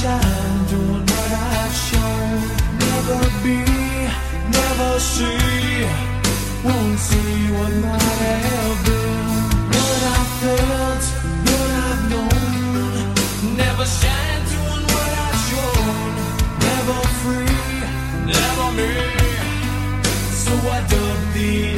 shine, doing what I've shown. Never be, never see, won't see what might have been. What I felt, what I've known. Never shine, doing what I've shown. Never free, never me. So I dump the